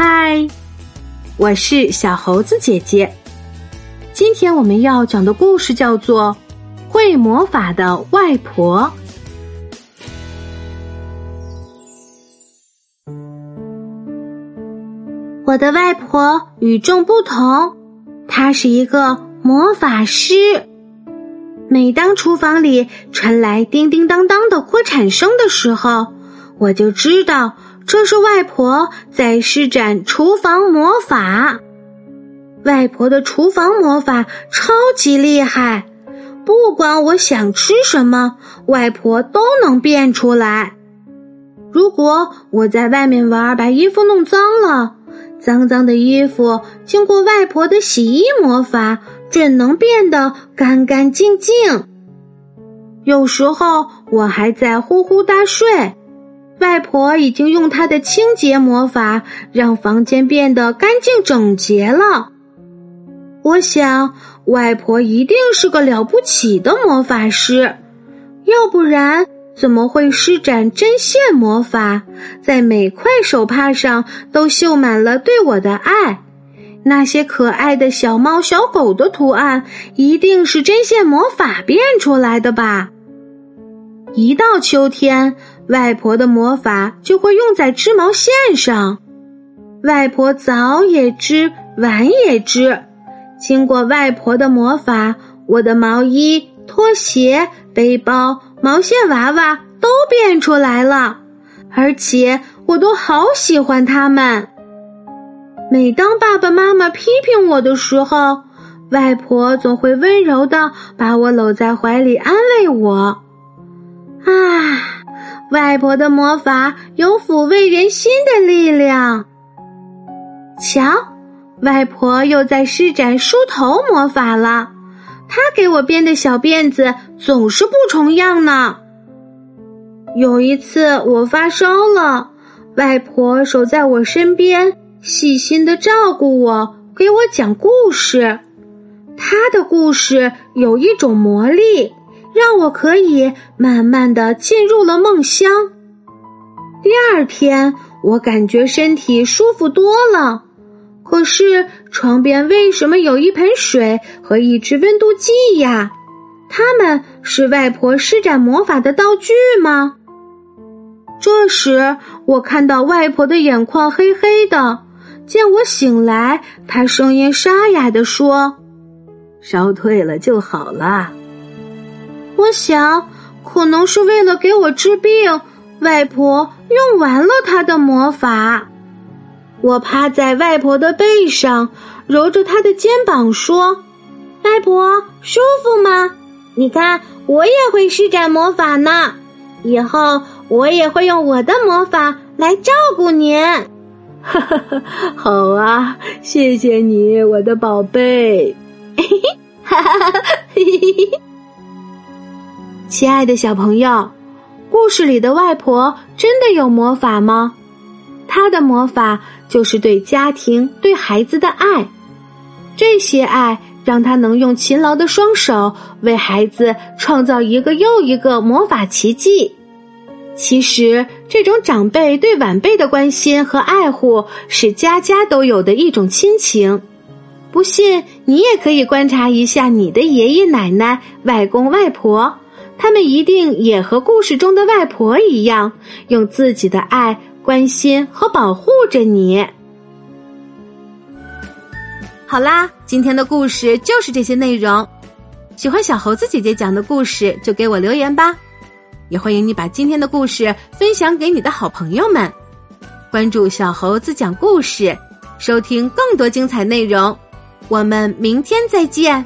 嗨，我是小猴子姐姐。今天我们要讲的故事叫做《会魔法的外婆》。我的外婆与众不同，她是一个魔法师。每当厨房里传来叮叮当当的锅铲声的时候，我就知道。这是外婆在施展厨房魔法。外婆的厨房魔法超级厉害，不管我想吃什么，外婆都能变出来。如果我在外面玩，把衣服弄脏了，脏脏的衣服经过外婆的洗衣魔法，准能变得干干净净。有时候我还在呼呼大睡。外婆已经用她的清洁魔法让房间变得干净整洁了。我想，外婆一定是个了不起的魔法师，要不然怎么会施展针线魔法，在每块手帕上都绣满了对我的爱？那些可爱的小猫、小狗的图案，一定是针线魔法变出来的吧？一到秋天。外婆的魔法就会用在织毛线上，外婆早也织，晚也织。经过外婆的魔法，我的毛衣、拖鞋、背包、毛线娃娃都变出来了，而且我都好喜欢它们。每当爸爸妈妈批评我的时候，外婆总会温柔的把我搂在怀里，安慰我。啊。外婆的魔法有抚慰人心的力量。瞧，外婆又在施展梳头魔法了。她给我编的小辫子总是不重样呢。有一次我发烧了，外婆守在我身边，细心的照顾我，给我讲故事。她的故事有一种魔力。让我可以慢慢的进入了梦乡。第二天，我感觉身体舒服多了。可是床边为什么有一盆水和一只温度计呀？他们是外婆施展魔法的道具吗？这时，我看到外婆的眼眶黑黑的。见我醒来，她声音沙哑的说：“烧退了就好了。”我想，可能是为了给我治病，外婆用完了她的魔法。我趴在外婆的背上，揉着她的肩膀说：“外婆，舒服吗？你看，我也会施展魔法呢。以后我也会用我的魔法来照顾您。”哈哈哈，好啊，谢谢你，我的宝贝。嘿嘿，哈哈哈哈嘿嘿嘿。亲爱的小朋友，故事里的外婆真的有魔法吗？她的魔法就是对家庭、对孩子的爱。这些爱让她能用勤劳的双手为孩子创造一个又一个魔法奇迹。其实，这种长辈对晚辈的关心和爱护是家家都有的一种亲情。不信，你也可以观察一下你的爷爷奶奶、外公外婆。他们一定也和故事中的外婆一样，用自己的爱关心和保护着你。好啦，今天的故事就是这些内容。喜欢小猴子姐姐讲的故事，就给我留言吧。也欢迎你把今天的故事分享给你的好朋友们。关注小猴子讲故事，收听更多精彩内容。我们明天再见。